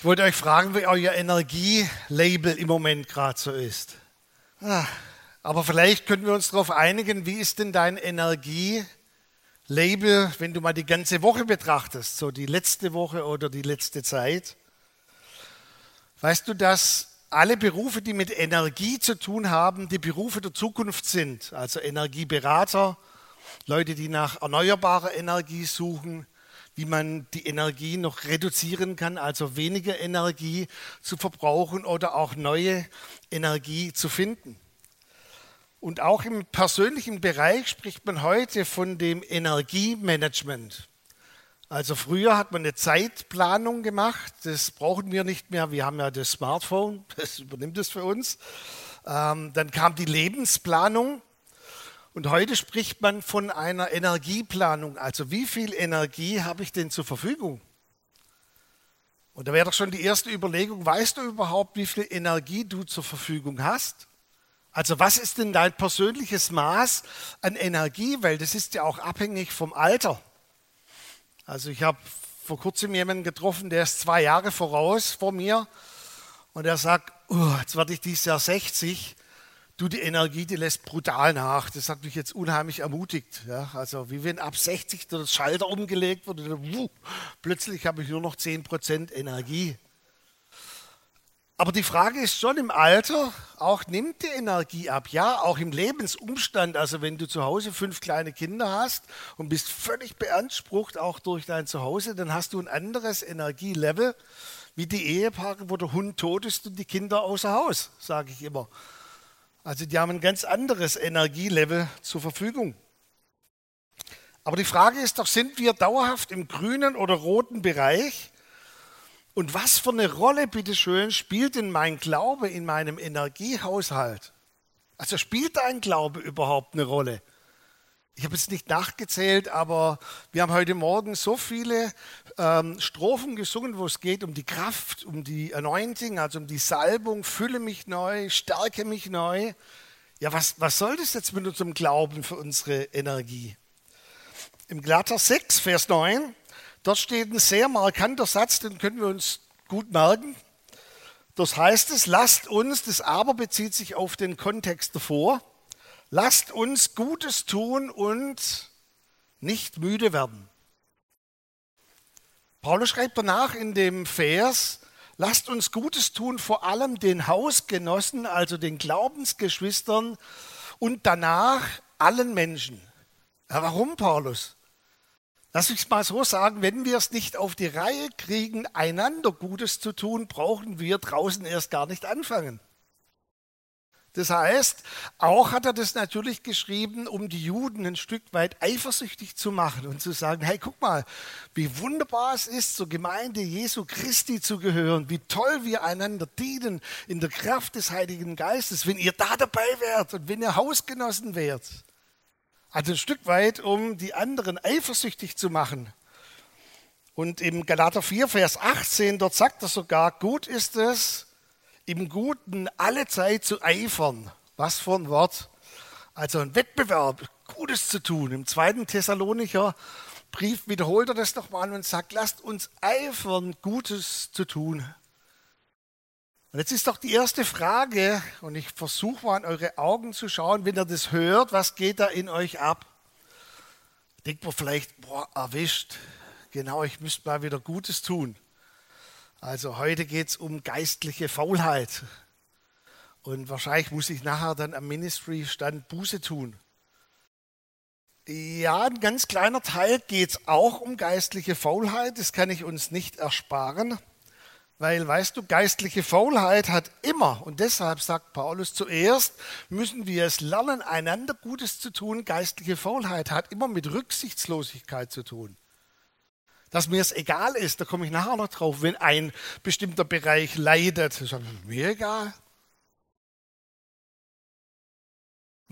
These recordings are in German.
Ich wollte euch fragen, wie euer Energielabel im Moment gerade so ist. Ah, aber vielleicht können wir uns darauf einigen, wie ist denn dein Energielabel, wenn du mal die ganze Woche betrachtest, so die letzte Woche oder die letzte Zeit? Weißt du, dass alle Berufe, die mit Energie zu tun haben, die Berufe der Zukunft sind? Also Energieberater, Leute, die nach erneuerbarer Energie suchen, wie man die Energie noch reduzieren kann, also weniger Energie zu verbrauchen oder auch neue Energie zu finden. Und auch im persönlichen Bereich spricht man heute von dem Energiemanagement. Also früher hat man eine Zeitplanung gemacht, das brauchen wir nicht mehr, wir haben ja das Smartphone, das übernimmt es für uns. Ähm, dann kam die Lebensplanung, und heute spricht man von einer Energieplanung. Also wie viel Energie habe ich denn zur Verfügung? Und da wäre doch schon die erste Überlegung, weißt du überhaupt, wie viel Energie du zur Verfügung hast? Also was ist denn dein persönliches Maß an Energie? Weil das ist ja auch abhängig vom Alter. Also ich habe vor kurzem jemanden getroffen, der ist zwei Jahre voraus vor mir und er sagt, oh, jetzt werde ich dieses Jahr 60 du, die Energie, die lässt brutal nach. Das hat mich jetzt unheimlich ermutigt. Ja, also wie wenn ab 60 der Schalter umgelegt wurde, wuh, plötzlich habe ich nur noch 10% Energie. Aber die Frage ist schon im Alter, auch nimmt die Energie ab. Ja, auch im Lebensumstand. Also wenn du zu Hause fünf kleine Kinder hast und bist völlig beansprucht, auch durch dein Zuhause, dann hast du ein anderes Energielevel wie die Ehepaare, wo der Hund tot ist und die Kinder außer Haus, sage ich immer. Also die haben ein ganz anderes Energielevel zur Verfügung. Aber die Frage ist doch, sind wir dauerhaft im grünen oder roten Bereich? Und was für eine Rolle, bitteschön, spielt denn mein Glaube in meinem Energiehaushalt? Also spielt dein Glaube überhaupt eine Rolle? Ich habe jetzt nicht nachgezählt, aber wir haben heute Morgen so viele ähm, Strophen gesungen, wo es geht um die Kraft, um die Anointing, also um die Salbung, fülle mich neu, stärke mich neu. Ja, was, was soll das jetzt mit unserem Glauben für unsere Energie? Im Galater 6, Vers 9, dort steht ein sehr markanter Satz, den können wir uns gut merken. Das heißt es, lasst uns, das Aber bezieht sich auf den Kontext davor, Lasst uns Gutes tun und nicht müde werden. Paulus schreibt danach in dem Vers, lasst uns Gutes tun, vor allem den Hausgenossen, also den Glaubensgeschwistern und danach allen Menschen. Ja, warum, Paulus? Lass mich mal so sagen, wenn wir es nicht auf die Reihe kriegen, einander Gutes zu tun, brauchen wir draußen erst gar nicht anfangen. Das heißt, auch hat er das natürlich geschrieben, um die Juden ein Stück weit eifersüchtig zu machen und zu sagen, hey, guck mal, wie wunderbar es ist, zur Gemeinde Jesu Christi zu gehören, wie toll wir einander dienen in der Kraft des Heiligen Geistes, wenn ihr da dabei wärt und wenn ihr Hausgenossen wärt. Also ein Stück weit, um die anderen eifersüchtig zu machen. Und im Galater 4, Vers 18, dort sagt er sogar, gut ist es, im Guten alle Zeit zu eifern. Was für ein Wort. Also ein Wettbewerb, Gutes zu tun. Im zweiten Thessalonicher Brief wiederholt er das nochmal und sagt, lasst uns eifern, Gutes zu tun. Und jetzt ist doch die erste Frage, und ich versuche mal in eure Augen zu schauen, wenn ihr das hört, was geht da in euch ab? Denkt man vielleicht, boah, erwischt, genau, ich müsste mal wieder Gutes tun. Also heute geht es um geistliche Faulheit. Und wahrscheinlich muss ich nachher dann am Ministry-Stand Buße tun. Ja, ein ganz kleiner Teil geht es auch um geistliche Faulheit. Das kann ich uns nicht ersparen. Weil, weißt du, geistliche Faulheit hat immer, und deshalb sagt Paulus zuerst, müssen wir es lernen, einander Gutes zu tun. Geistliche Faulheit hat immer mit Rücksichtslosigkeit zu tun dass mir es egal ist, da komme ich nachher noch drauf, wenn ein bestimmter Bereich leidet. Ist mir egal.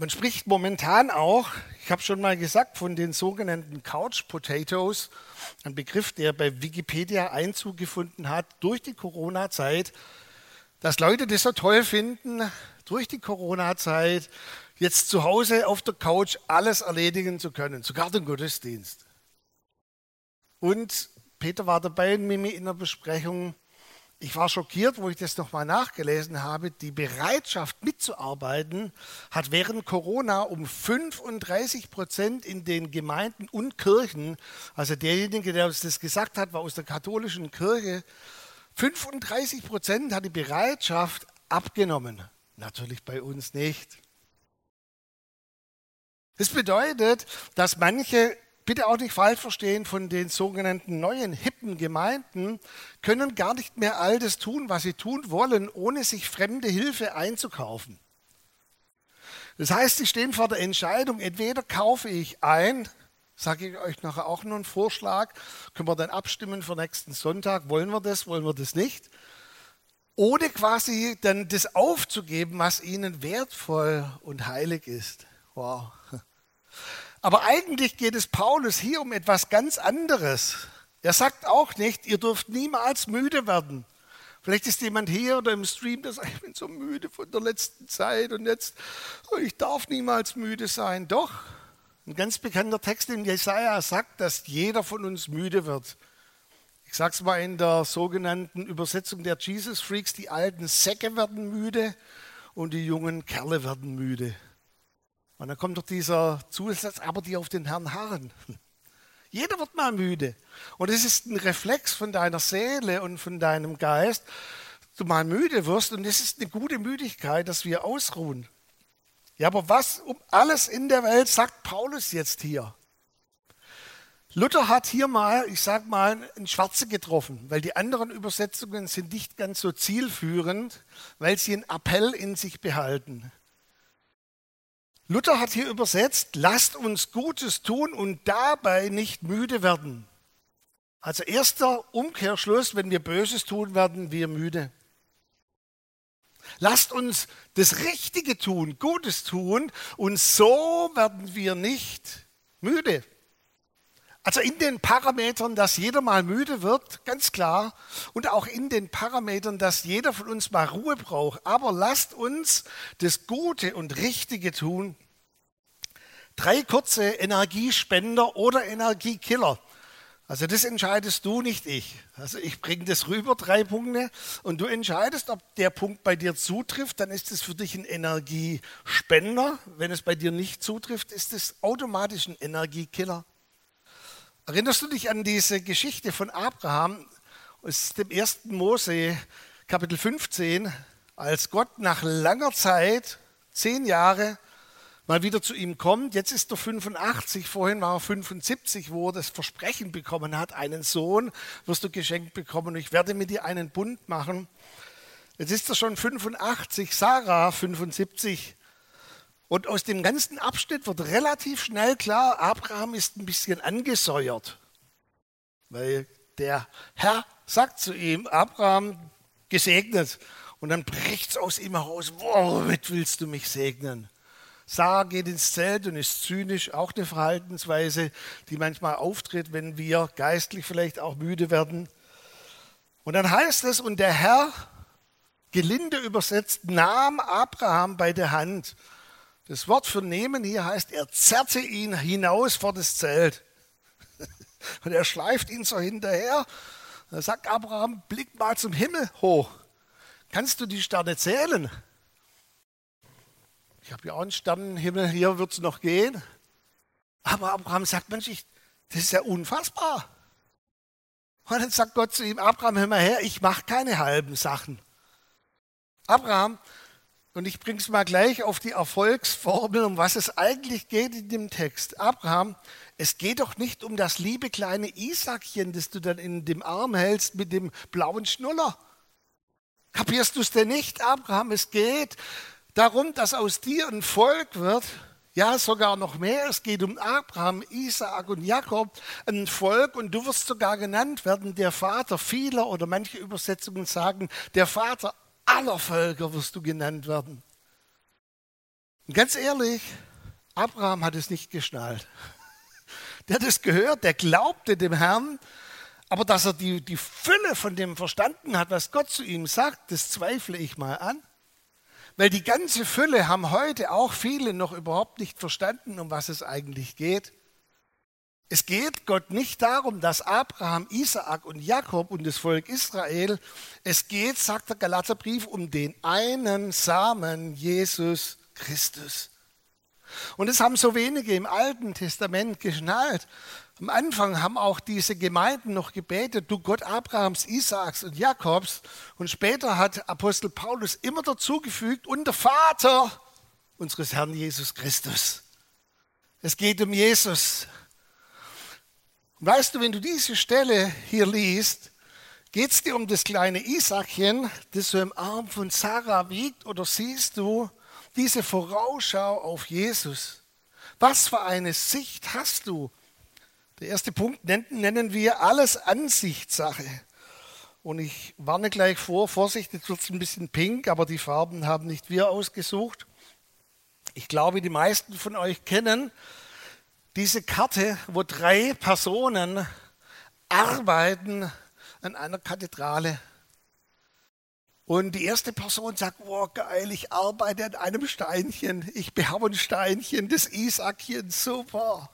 Man spricht momentan auch, ich habe schon mal gesagt, von den sogenannten Couch Potatoes, ein Begriff, der bei Wikipedia Einzug gefunden hat durch die Corona-Zeit, dass Leute das so toll finden, durch die Corona-Zeit jetzt zu Hause auf der Couch alles erledigen zu können, sogar den Gottesdienst. Und Peter war dabei mit mir in der Besprechung. ich war schockiert, wo ich das nochmal nachgelesen habe. Die Bereitschaft mitzuarbeiten hat während Corona um 35 Prozent in den Gemeinden und Kirchen, also derjenige, der uns das gesagt hat, war aus der katholischen Kirche, 35 Prozent hat die Bereitschaft abgenommen. Natürlich bei uns nicht. Das bedeutet, dass manche bitte auch nicht falsch verstehen, von den sogenannten neuen, hippen Gemeinden können gar nicht mehr all das tun, was sie tun wollen, ohne sich fremde Hilfe einzukaufen. Das heißt, sie stehen vor der Entscheidung, entweder kaufe ich ein, sage ich euch nachher auch noch einen Vorschlag, können wir dann abstimmen für nächsten Sonntag, wollen wir das, wollen wir das nicht, ohne quasi dann das aufzugeben, was ihnen wertvoll und heilig ist. Wow. Aber eigentlich geht es Paulus hier um etwas ganz anderes. Er sagt auch nicht, ihr dürft niemals müde werden. Vielleicht ist jemand hier oder im Stream, der sagt, ich bin so müde von der letzten Zeit und jetzt, oh, ich darf niemals müde sein. Doch, ein ganz bekannter Text in Jesaja sagt, dass jeder von uns müde wird. Ich sage es mal in der sogenannten Übersetzung der Jesus Freaks, die alten Säcke werden müde und die jungen Kerle werden müde. Und dann kommt doch dieser Zusatz, aber die auf den Herrn harren. Jeder wird mal müde. Und es ist ein Reflex von deiner Seele und von deinem Geist, du mal müde wirst. Und es ist eine gute Müdigkeit, dass wir ausruhen. Ja, aber was um alles in der Welt sagt Paulus jetzt hier? Luther hat hier mal, ich sag mal, ein Schwarze getroffen, weil die anderen Übersetzungen sind nicht ganz so zielführend, weil sie einen Appell in sich behalten. Luther hat hier übersetzt, lasst uns Gutes tun und dabei nicht müde werden. Also erster Umkehrschluss, wenn wir Böses tun, werden wir müde. Lasst uns das Richtige tun, Gutes tun und so werden wir nicht müde. Also in den Parametern, dass jeder mal müde wird, ganz klar, und auch in den Parametern, dass jeder von uns mal Ruhe braucht. Aber lasst uns das Gute und Richtige tun. Drei kurze Energiespender oder Energiekiller. Also das entscheidest du, nicht ich. Also ich bringe das rüber, drei Punkte, und du entscheidest, ob der Punkt bei dir zutrifft, dann ist es für dich ein Energiespender. Wenn es bei dir nicht zutrifft, ist es automatisch ein Energiekiller. Erinnerst du dich an diese Geschichte von Abraham aus dem 1. Mose, Kapitel 15, als Gott nach langer Zeit, zehn Jahre, mal wieder zu ihm kommt? Jetzt ist er 85, vorhin war er 75, wo er das Versprechen bekommen hat, einen Sohn wirst du geschenkt bekommen ich werde mit dir einen Bund machen. Jetzt ist er schon 85, Sarah 75. Und aus dem ganzen Abschnitt wird relativ schnell klar, Abraham ist ein bisschen angesäuert. Weil der Herr sagt zu ihm, Abraham gesegnet. Und dann bricht es aus ihm heraus, womit willst du mich segnen? Sarah geht ins Zelt und ist zynisch, auch eine Verhaltensweise, die manchmal auftritt, wenn wir geistlich vielleicht auch müde werden. Und dann heißt es, und der Herr, gelinde übersetzt, nahm Abraham bei der Hand das Wort für nehmen hier heißt, er zerrte ihn hinaus vor das Zelt. Und er schleift ihn so hinterher. Da sagt Abraham, blick mal zum Himmel hoch. Kannst du die Sterne zählen? Ich habe ja auch einen Sternenhimmel, hier wird es noch gehen. Aber Abraham sagt, Mensch, ich, das ist ja unfassbar. Und dann sagt Gott zu ihm, Abraham, hör mal her, ich mache keine halben Sachen. Abraham, und ich bringe es mal gleich auf die Erfolgsformel, um was es eigentlich geht in dem Text. Abraham, es geht doch nicht um das liebe kleine Isaakchen, das du dann in dem Arm hältst mit dem blauen Schnuller. Kapierst du es denn nicht, Abraham? Es geht darum, dass aus dir ein Volk wird, ja, sogar noch mehr. Es geht um Abraham, Isaak und Jakob, ein Volk und du wirst sogar genannt werden, der Vater vieler oder manche Übersetzungen sagen, der Vater aller Völker wirst du genannt werden. Und ganz ehrlich, Abraham hat es nicht geschnallt. Der hat es gehört, der glaubte dem Herrn, aber dass er die, die Fülle von dem verstanden hat, was Gott zu ihm sagt, das zweifle ich mal an. Weil die ganze Fülle haben heute auch viele noch überhaupt nicht verstanden, um was es eigentlich geht. Es geht Gott nicht darum, dass Abraham, Isaak und Jakob und das Volk Israel, es geht, sagt der Galaterbrief, um den einen Samen, Jesus Christus. Und das haben so wenige im Alten Testament geschnallt. Am Anfang haben auch diese Gemeinden noch gebetet, du Gott Abrahams, Isaaks und Jakobs. Und später hat Apostel Paulus immer dazugefügt, und der Vater unseres Herrn Jesus Christus. Es geht um Jesus. Und weißt du, wenn du diese Stelle hier liest, geht es dir um das kleine Isaakchen, das so im Arm von Sarah wiegt, oder siehst du diese Vorausschau auf Jesus? Was für eine Sicht hast du? Der erste Punkt nennen wir alles Ansichtssache. Und ich warne gleich vor, Vorsicht, jetzt wird es ein bisschen pink, aber die Farben haben nicht wir ausgesucht. Ich glaube, die meisten von euch kennen diese Karte, wo drei Personen arbeiten an einer Kathedrale. Und die erste Person sagt, wow, geil, ich arbeite an einem Steinchen, ich behaue ein Steinchen, das Isaakchen, super.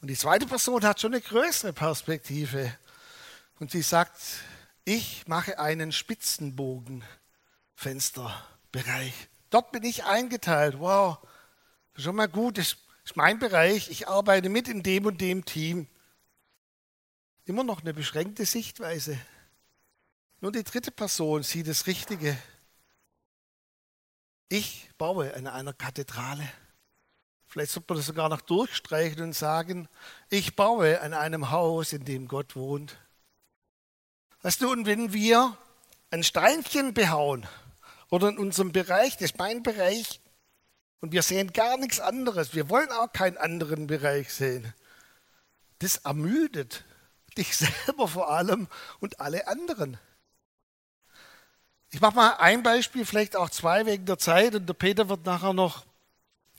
Und die zweite Person hat schon eine größere Perspektive. Und sie sagt, ich mache einen Spitzenbogenfensterbereich. Dort bin ich eingeteilt. Wow, schon mal gut, das ist mein Bereich, ich arbeite mit in dem und dem Team. Immer noch eine beschränkte Sichtweise. Nur die dritte Person sieht das Richtige. Ich baue an einer Kathedrale. Vielleicht sollte man das sogar noch durchstreichen und sagen, ich baue an einem Haus, in dem Gott wohnt. Weißt du, und wenn wir ein Steinchen behauen oder in unserem Bereich, das ist mein Bereich, und wir sehen gar nichts anderes. Wir wollen auch keinen anderen Bereich sehen. Das ermüdet dich selber vor allem und alle anderen. Ich mache mal ein Beispiel, vielleicht auch zwei wegen der Zeit und der Peter wird nachher noch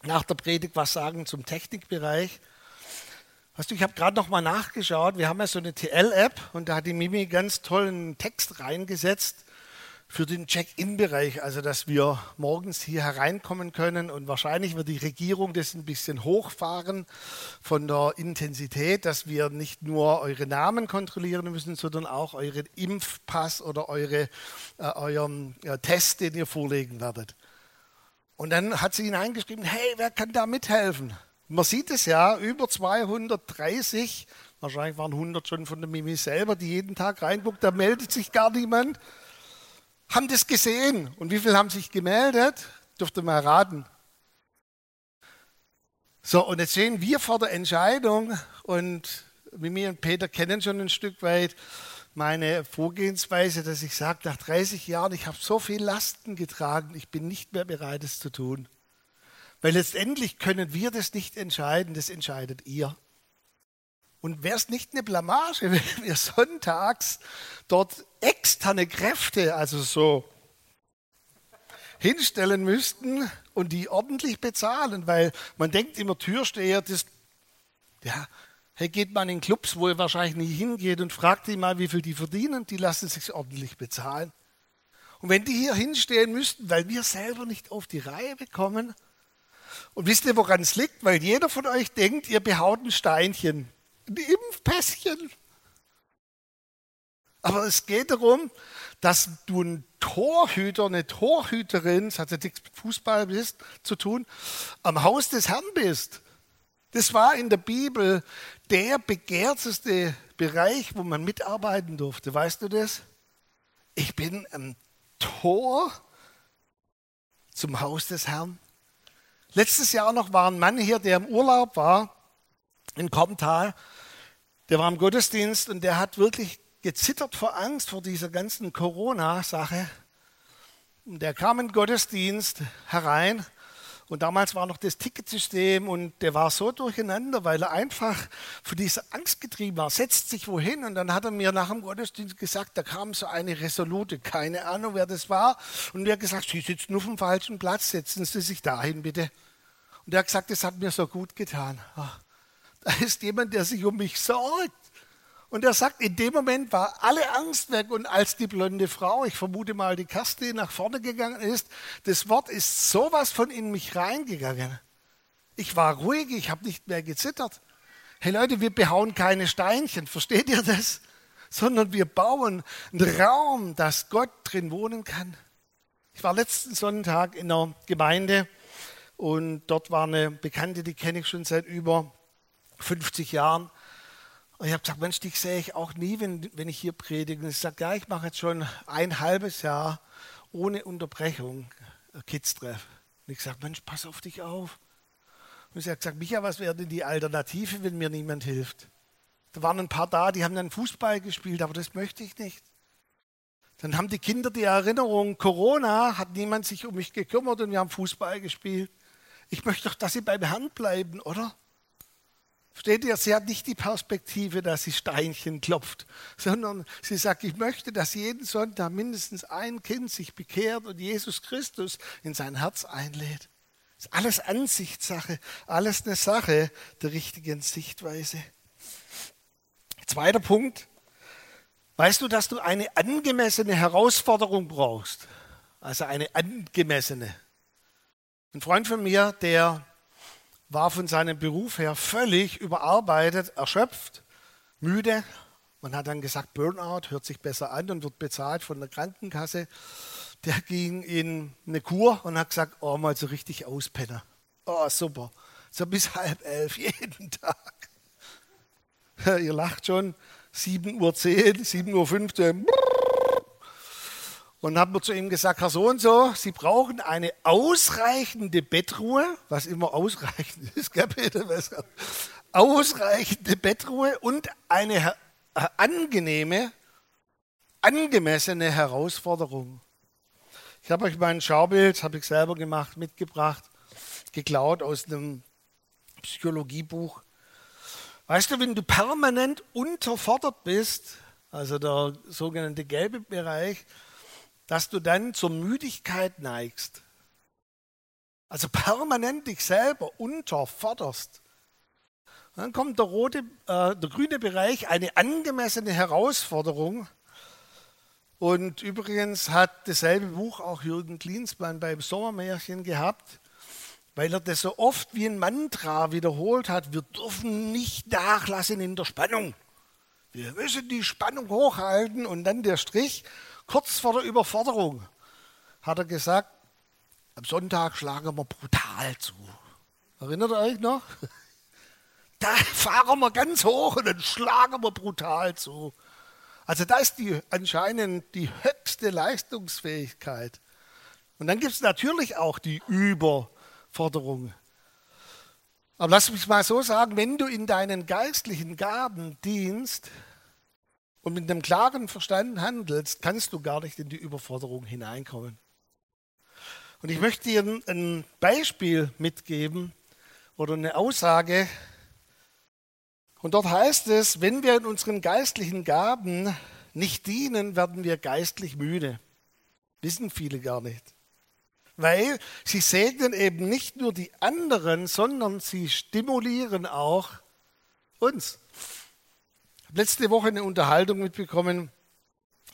nach der Predigt was sagen zum Technikbereich. Weißt du, ich habe gerade noch mal nachgeschaut. Wir haben ja so eine TL-App und da hat die Mimi ganz tollen Text reingesetzt für den Check-in-Bereich, also dass wir morgens hier hereinkommen können und wahrscheinlich wird die Regierung das ein bisschen hochfahren von der Intensität, dass wir nicht nur eure Namen kontrollieren müssen, sondern auch euren Impfpass oder eure, äh, euren äh, Test, den ihr vorlegen werdet. Und dann hat sie hineingeschrieben, hey, wer kann da mithelfen? Man sieht es ja, über 230, wahrscheinlich waren 100 schon von der Mimi selber, die jeden Tag reinguckt, da meldet sich gar niemand haben das gesehen. Und wie viele haben sich gemeldet? Dürft ihr mal raten. So, und jetzt sehen wir vor der Entscheidung und Mimi und Peter kennen schon ein Stück weit meine Vorgehensweise, dass ich sage, nach 30 Jahren, ich habe so viel Lasten getragen, ich bin nicht mehr bereit, es zu tun. Weil letztendlich können wir das nicht entscheiden, das entscheidet ihr. Und wäre es nicht eine Blamage, wenn wir sonntags dort externe Kräfte, also so hinstellen müssten und die ordentlich bezahlen, weil man denkt immer, Türsteher, das, ja, hey, geht man in Clubs, wo er wahrscheinlich nie hingeht und fragt die mal, wie viel die verdienen, die lassen sich ordentlich bezahlen. Und wenn die hier hinstehen müssten, weil wir selber nicht auf die Reihe bekommen, und wisst ihr, woran es liegt? Weil jeder von euch denkt, ihr behaut ein Steinchen ein Impfpässchen. Aber es geht darum, dass du ein Torhüter, eine Torhüterin, das hat ja nichts mit Fußball bist, zu tun, am Haus des Herrn bist. Das war in der Bibel der begehrteste Bereich, wo man mitarbeiten durfte. Weißt du das? Ich bin am Tor zum Haus des Herrn. Letztes Jahr noch war ein Mann hier, der im Urlaub war in Korntal der war im Gottesdienst und der hat wirklich gezittert vor Angst vor dieser ganzen Corona-Sache. Und der kam in den Gottesdienst herein und damals war noch das Ticketsystem und der war so durcheinander, weil er einfach für diese Angst getrieben war. Setzt sich wohin und dann hat er mir nach dem Gottesdienst gesagt, da kam so eine Resolute, keine Ahnung, wer das war. Und er hat gesagt, Sie sitzen auf dem falschen Platz, setzen Sie sich dahin bitte. Und er hat gesagt, das hat mir so gut getan. Ach, da ist jemand, der sich um mich sorgt. Und er sagt, in dem Moment war alle Angst weg und als die blonde Frau, ich vermute mal die Kaste, nach vorne gegangen ist, das Wort ist sowas von in mich reingegangen. Ich war ruhig, ich habe nicht mehr gezittert. Hey Leute, wir behauen keine Steinchen, versteht ihr das? Sondern wir bauen einen Raum, dass Gott drin wohnen kann. Ich war letzten Sonntag in einer Gemeinde und dort war eine Bekannte, die kenne ich schon seit über 50 Jahren. Und ich habe gesagt, Mensch, dich sehe ich auch nie, wenn, wenn ich hier predige. Und ich sage, ja, ich mache jetzt schon ein halbes Jahr ohne Unterbrechung Kids-Treff. Und ich sage, Mensch, pass auf dich auf. Und sie hat gesagt, Micha, was wäre denn die Alternative, wenn mir niemand hilft? Da waren ein paar da, die haben dann Fußball gespielt, aber das möchte ich nicht. Dann haben die Kinder die Erinnerung, Corona hat niemand sich um mich gekümmert und wir haben Fußball gespielt. Ich möchte doch, dass sie beim Herrn bleiben, oder? Versteht ihr, sie hat nicht die Perspektive, dass sie Steinchen klopft, sondern sie sagt, ich möchte, dass jeden Sonntag mindestens ein Kind sich bekehrt und Jesus Christus in sein Herz einlädt. Ist alles Ansichtssache, alles eine Sache der richtigen Sichtweise. Zweiter Punkt. Weißt du, dass du eine angemessene Herausforderung brauchst? Also eine angemessene. Ein Freund von mir, der war von seinem Beruf her völlig überarbeitet, erschöpft, müde. Man hat dann gesagt, Burnout hört sich besser an und wird bezahlt von der Krankenkasse. Der ging in eine Kur und hat gesagt, oh, mal so richtig auspennen. Oh, super. So bis halb elf jeden Tag. Ihr lacht schon. 7.10 Uhr, 7.15 Uhr und haben wir zu ihm gesagt, Herr so und so, Sie brauchen eine ausreichende Bettruhe, was immer ausreichend ist, gell Peter? Ausreichende Bettruhe und eine äh, angenehme, angemessene Herausforderung. Ich habe euch mein Schaubild, habe ich selber gemacht, mitgebracht, geklaut aus einem Psychologiebuch. Weißt du, wenn du permanent unterfordert bist, also der sogenannte gelbe Bereich, dass du dann zur Müdigkeit neigst. Also permanent dich selber unterforderst. Dann kommt der rote, äh, der grüne Bereich, eine angemessene Herausforderung. Und übrigens hat dasselbe Buch auch Jürgen Klinsmann beim Sommermärchen gehabt, weil er das so oft wie ein Mantra wiederholt hat. Wir dürfen nicht nachlassen in der Spannung. Wir müssen die Spannung hochhalten und dann der Strich kurz vor der Überforderung hat er gesagt, am Sonntag schlagen wir brutal zu. Erinnert ihr euch noch? Da fahren wir ganz hoch und dann schlagen wir brutal zu. Also da ist die, anscheinend die höchste Leistungsfähigkeit. Und dann gibt es natürlich auch die Überforderung. Aber lass mich mal so sagen, wenn du in deinen geistlichen Gaben dienst, und mit einem klaren Verstand handelst, kannst du gar nicht in die Überforderung hineinkommen. Und ich möchte dir ein Beispiel mitgeben oder eine Aussage. Und dort heißt es, wenn wir in unseren geistlichen Gaben nicht dienen, werden wir geistlich müde. Wissen viele gar nicht. Weil sie segnen eben nicht nur die anderen, sondern sie stimulieren auch uns letzte Woche eine Unterhaltung mitbekommen.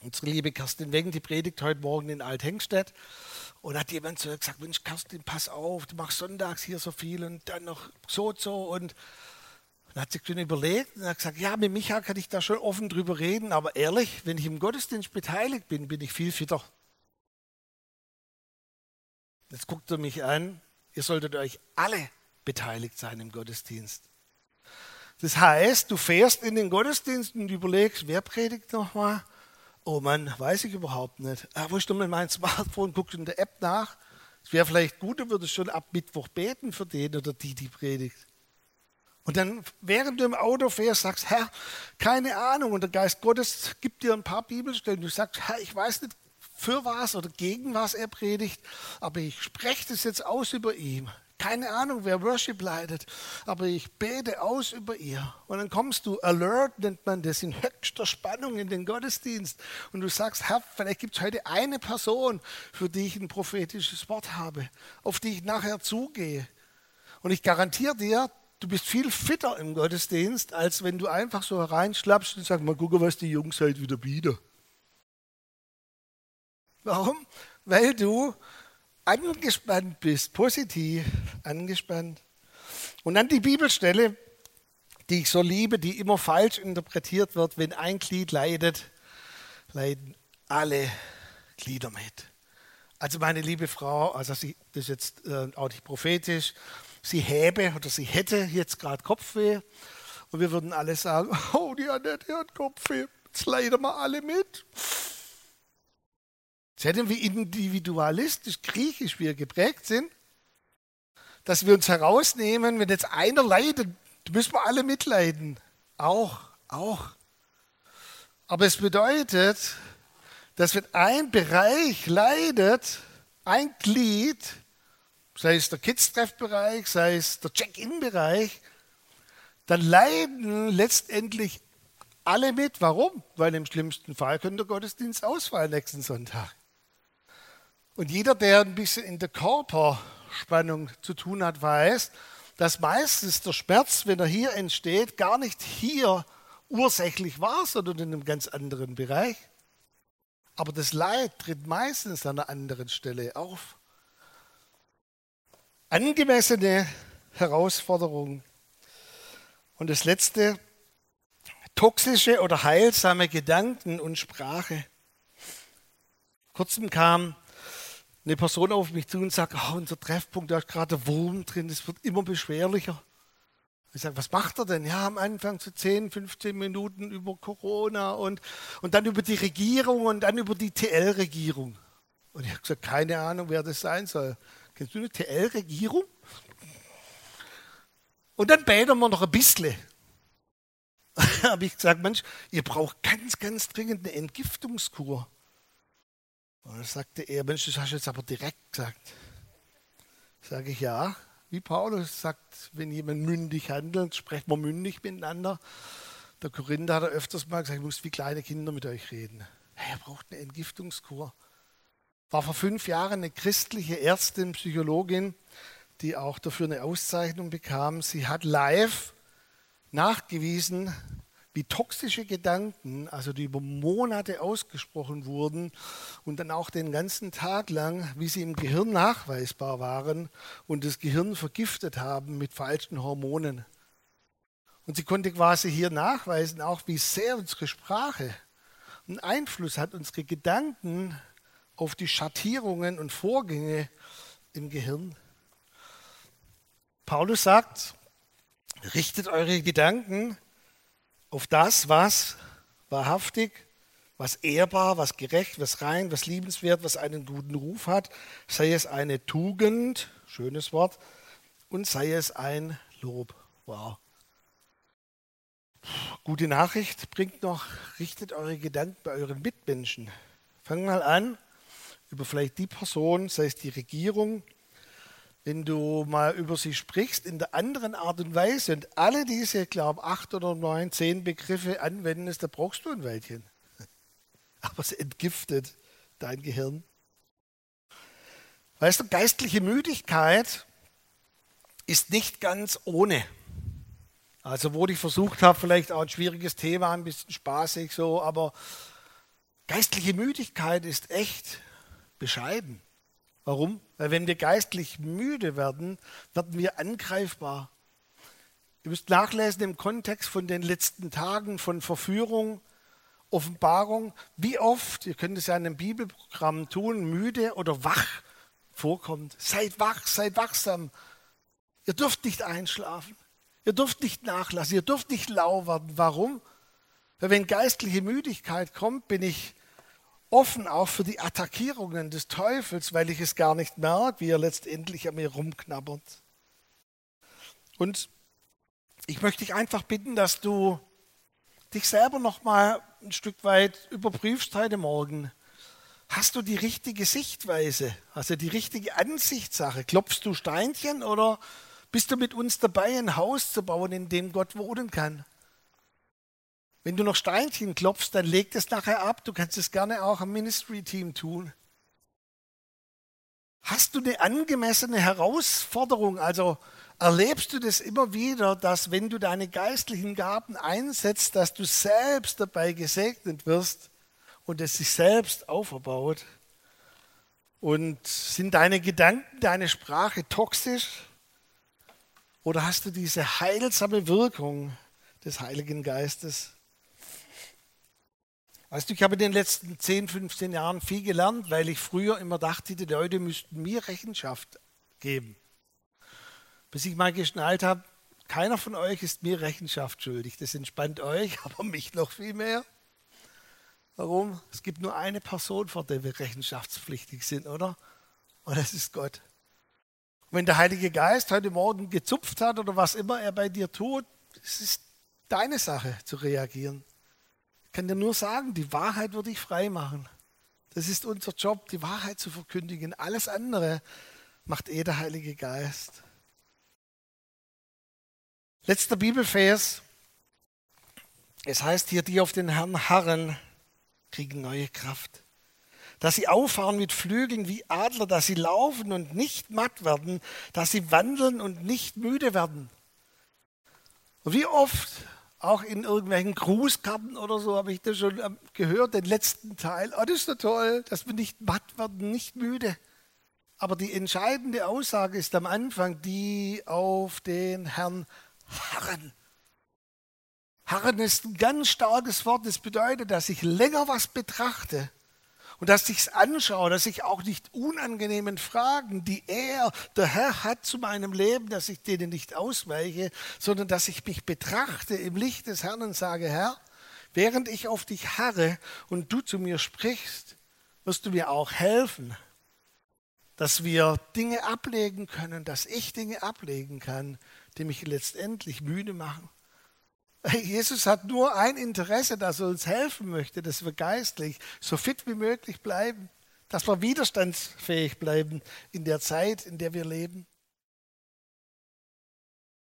Unsere liebe Kerstin Wegen, die predigt heute Morgen in Althengstedt. Und hat jemand zu ihr gesagt, Mensch, Kerstin, pass auf, du machst sonntags hier so viel und dann noch so und so. Und dann hat sie schon überlegt und hat gesagt, ja, mit Micha kann ich da schon offen drüber reden, aber ehrlich, wenn ich im Gottesdienst beteiligt bin, bin ich viel fitter. Jetzt guckt er mich an, ihr solltet euch alle beteiligt sein im Gottesdienst. Das heißt, du fährst in den Gottesdienst und überlegst, wer predigt nochmal? Oh Mann, weiß ich überhaupt nicht. Ah, wo ist denn mein Smartphone? Guckst in der App nach. Es wäre vielleicht gut, du würdest schon ab Mittwoch beten für den oder die, die predigt. Und dann, während du im Auto fährst, sagst, Herr, keine Ahnung. Und der Geist Gottes gibt dir ein paar Bibelstellen. Du sagst, Herr, ich weiß nicht, für was oder gegen was er predigt, aber ich spreche das jetzt aus über ihm. Keine Ahnung, wer Worship leitet, aber ich bete aus über ihr. Und dann kommst du, alert nennt man das, in höchster Spannung in den Gottesdienst. Und du sagst, Herr, vielleicht gibt es heute eine Person, für die ich ein prophetisches Wort habe, auf die ich nachher zugehe. Und ich garantiere dir, du bist viel fitter im Gottesdienst, als wenn du einfach so hereinschlappst und sagst, mal gucken, was die Jungs halt wieder bieten. Warum? Weil du angespannt bist, positiv angespannt. Und dann die Bibelstelle, die ich so liebe, die immer falsch interpretiert wird, wenn ein Glied leidet, leiden alle Glieder mit. Also meine liebe Frau, also sie, das ist jetzt äh, auch nicht prophetisch, sie häbe oder sie hätte jetzt gerade Kopfweh und wir würden alle sagen, oh, die Annette hat Kopfweh, jetzt leiden wir alle mit. Sie hätten wie individualistisch, griechisch wir geprägt sind, dass wir uns herausnehmen, wenn jetzt einer leidet, müssen wir alle mitleiden. Auch, auch. Aber es bedeutet, dass wenn ein Bereich leidet, ein Glied, sei es der Kids-Treff-Bereich, sei es der Check-in-Bereich, dann leiden letztendlich alle mit. Warum? Weil im schlimmsten Fall könnte der Gottesdienst ausfallen nächsten Sonntag. Und jeder, der ein bisschen in der Körperspannung zu tun hat, weiß, dass meistens der Schmerz, wenn er hier entsteht, gar nicht hier ursächlich war, sondern in einem ganz anderen Bereich. Aber das Leid tritt meistens an einer anderen Stelle auf. Angemessene Herausforderung. Und das letzte, toxische oder heilsame Gedanken und Sprache. Kurzem kam eine Person auf mich zu und sagt, oh, unser Treffpunkt, da ist gerade der Wurm drin, es wird immer beschwerlicher. Ich sage, was macht er denn? Ja, am Anfang zu so 10, 15 Minuten über Corona und, und dann über die Regierung und dann über die TL-Regierung. Und ich habe gesagt, keine Ahnung, wer das sein soll. Kennst du eine TL-Regierung? Und dann beten wir noch ein bisschen. habe ich gesagt, Mensch, ihr braucht ganz, ganz dringend eine Entgiftungskur. Und dann sagte er, Mensch, das hast du jetzt aber direkt gesagt. Sage ich, ja, wie Paulus sagt, wenn jemand mündig handelt, sprechen wir mündig miteinander. Der Korinther hat er öfters mal gesagt, ich muss wie kleine Kinder mit euch reden. Er braucht eine Entgiftungskur. War vor fünf Jahren eine christliche Ärztin, Psychologin, die auch dafür eine Auszeichnung bekam. Sie hat live nachgewiesen, wie toxische Gedanken, also die über Monate ausgesprochen wurden und dann auch den ganzen Tag lang, wie sie im Gehirn nachweisbar waren und das Gehirn vergiftet haben mit falschen Hormonen. Und sie konnte quasi hier nachweisen, auch wie sehr unsere Sprache einen Einfluss hat, unsere Gedanken auf die Schattierungen und Vorgänge im Gehirn. Paulus sagt, richtet eure Gedanken auf das, was wahrhaftig, was ehrbar, was gerecht, was rein, was liebenswert, was einen guten Ruf hat, sei es eine Tugend, schönes Wort, und sei es ein Lob. Wow. Gute Nachricht bringt noch, richtet eure Gedanken bei euren Mitmenschen. Fang mal an, über vielleicht die Person, sei es die Regierung, wenn du mal über sie sprichst, in der anderen Art und Weise und alle diese, glaube acht oder neun, zehn Begriffe anwendest, da brauchst du ein Weilchen. Aber es entgiftet dein Gehirn. Weißt du, geistliche Müdigkeit ist nicht ganz ohne. Also, wo ich versucht habe, vielleicht auch ein schwieriges Thema, ein bisschen spaßig so, aber geistliche Müdigkeit ist echt bescheiden. Warum? Weil wenn wir geistlich müde werden, werden wir angreifbar. Ihr müsst nachlesen im Kontext von den letzten Tagen von Verführung, Offenbarung, wie oft, ihr könnt es ja in einem Bibelprogramm tun, müde oder wach vorkommt. Seid wach, seid wachsam. Ihr dürft nicht einschlafen. Ihr dürft nicht nachlassen. Ihr dürft nicht lau werden. Warum? Weil wenn geistliche Müdigkeit kommt, bin ich offen auch für die Attackierungen des Teufels, weil ich es gar nicht merke, wie er letztendlich an mir rumknabbert. Und ich möchte dich einfach bitten, dass du dich selber noch mal ein Stück weit überprüfst heute Morgen. Hast du die richtige Sichtweise? Du die richtige Ansichtssache? Klopfst du Steinchen oder bist du mit uns dabei, ein Haus zu bauen, in dem Gott wohnen kann? Wenn du noch Steinchen klopfst, dann leg das nachher ab. Du kannst es gerne auch am Ministry-Team tun. Hast du eine angemessene Herausforderung? Also erlebst du das immer wieder, dass wenn du deine geistlichen Gaben einsetzt, dass du selbst dabei gesegnet wirst und es sich selbst auferbaut? Und sind deine Gedanken, deine Sprache toxisch? Oder hast du diese heilsame Wirkung des Heiligen Geistes? Weißt du, ich habe in den letzten 10, 15 Jahren viel gelernt, weil ich früher immer dachte, die Leute müssten mir Rechenschaft geben. Bis ich mal geschnallt habe, keiner von euch ist mir Rechenschaft schuldig. Das entspannt euch, aber mich noch viel mehr. Warum? Es gibt nur eine Person, vor der wir rechenschaftspflichtig sind, oder? Und das ist Gott. Und wenn der Heilige Geist heute Morgen gezupft hat oder was immer er bei dir tut, es ist deine Sache zu reagieren. Ich kann dir nur sagen, die Wahrheit würde ich frei machen. Das ist unser Job, die Wahrheit zu verkündigen. Alles andere macht eh der Heilige Geist. Letzter Bibelvers. Es heißt hier, die auf den Herrn harren, kriegen neue Kraft. Dass sie auffahren mit Flügeln wie Adler, dass sie laufen und nicht matt werden, dass sie wandeln und nicht müde werden. Und wie oft auch in irgendwelchen Grußkarten oder so habe ich das schon ähm, gehört, den letzten Teil. Oh, das ist so toll, dass wir nicht matt werden, nicht müde. Aber die entscheidende Aussage ist am Anfang, die auf den Herrn harren. Harren ist ein ganz starkes Wort. Das bedeutet, dass ich länger was betrachte und dass ich es anschaue, dass ich auch nicht unangenehmen Fragen, die er, der Herr, hat zu meinem Leben, dass ich denen nicht ausweiche, sondern dass ich mich betrachte im Licht des Herrn und sage, Herr, während ich auf dich harre und du zu mir sprichst, wirst du mir auch helfen, dass wir Dinge ablegen können, dass ich Dinge ablegen kann, die mich letztendlich müde machen. Jesus hat nur ein Interesse, dass er uns helfen möchte, dass wir geistlich so fit wie möglich bleiben, dass wir widerstandsfähig bleiben in der Zeit, in der wir leben.